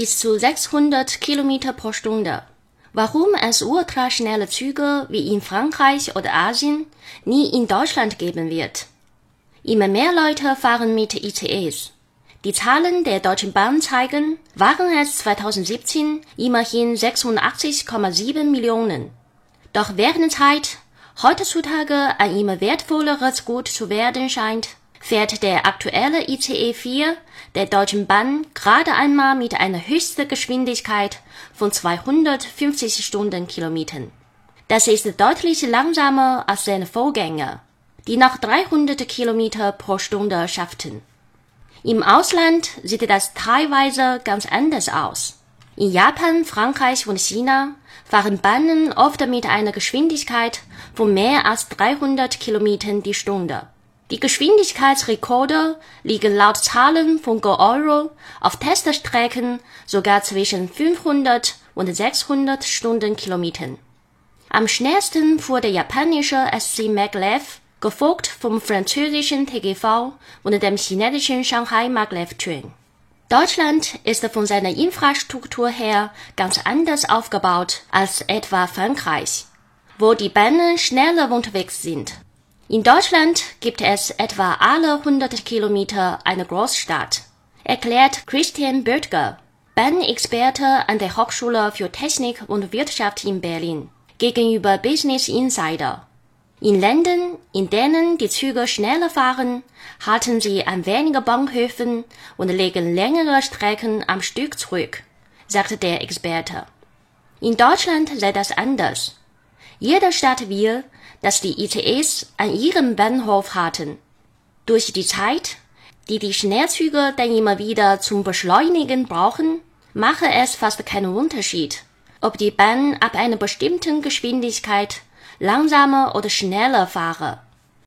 bis zu 600 Kilometer pro Stunde. Warum es ultraschnelle Züge wie in Frankreich oder Asien nie in Deutschland geben wird? Immer mehr Leute fahren mit ICEs. Die Zahlen der Deutschen Bahn zeigen, waren es 2017 immerhin 86,7 Millionen. Doch während Zeit heutzutage ein immer wertvolleres Gut zu werden scheint, fährt der aktuelle ICE 4 der Deutschen Bahn gerade einmal mit einer höchsten Geschwindigkeit von 250 Stundenkilometern. Das ist deutlich langsamer als seine Vorgänger, die noch 300 Kilometer pro Stunde schafften. Im Ausland sieht das teilweise ganz anders aus. In Japan, Frankreich und China fahren Bahnen oft mit einer Geschwindigkeit von mehr als 300 Kilometern die Stunde. Die Geschwindigkeitsrekorde liegen laut Zahlen von GoEuro auf Teststrecken sogar zwischen 500 und 600 Stundenkilometern. Am schnellsten fuhr der japanische SC Maglev gefolgt vom französischen TGV und dem chinesischen Shanghai Maglev Train. Deutschland ist von seiner Infrastruktur her ganz anders aufgebaut als etwa Frankreich, wo die Bahnen schneller unterwegs sind. In Deutschland gibt es etwa alle 100 Kilometer eine Großstadt, erklärt Christian Böttger, Bahnexperte an der Hochschule für Technik und Wirtschaft in Berlin, gegenüber Business Insider. In Ländern, in denen die Züge schneller fahren, halten sie an weniger Bahnhöfen und legen längere Strecken am Stück zurück, sagte der Experte. In Deutschland sei das anders. Jede Stadt will, dass die ICEs an ihrem Bahnhof halten. Durch die Zeit, die die Schnellzüge dann immer wieder zum Beschleunigen brauchen, mache es fast keinen Unterschied, ob die Bahn ab einer bestimmten Geschwindigkeit langsamer oder schneller fahre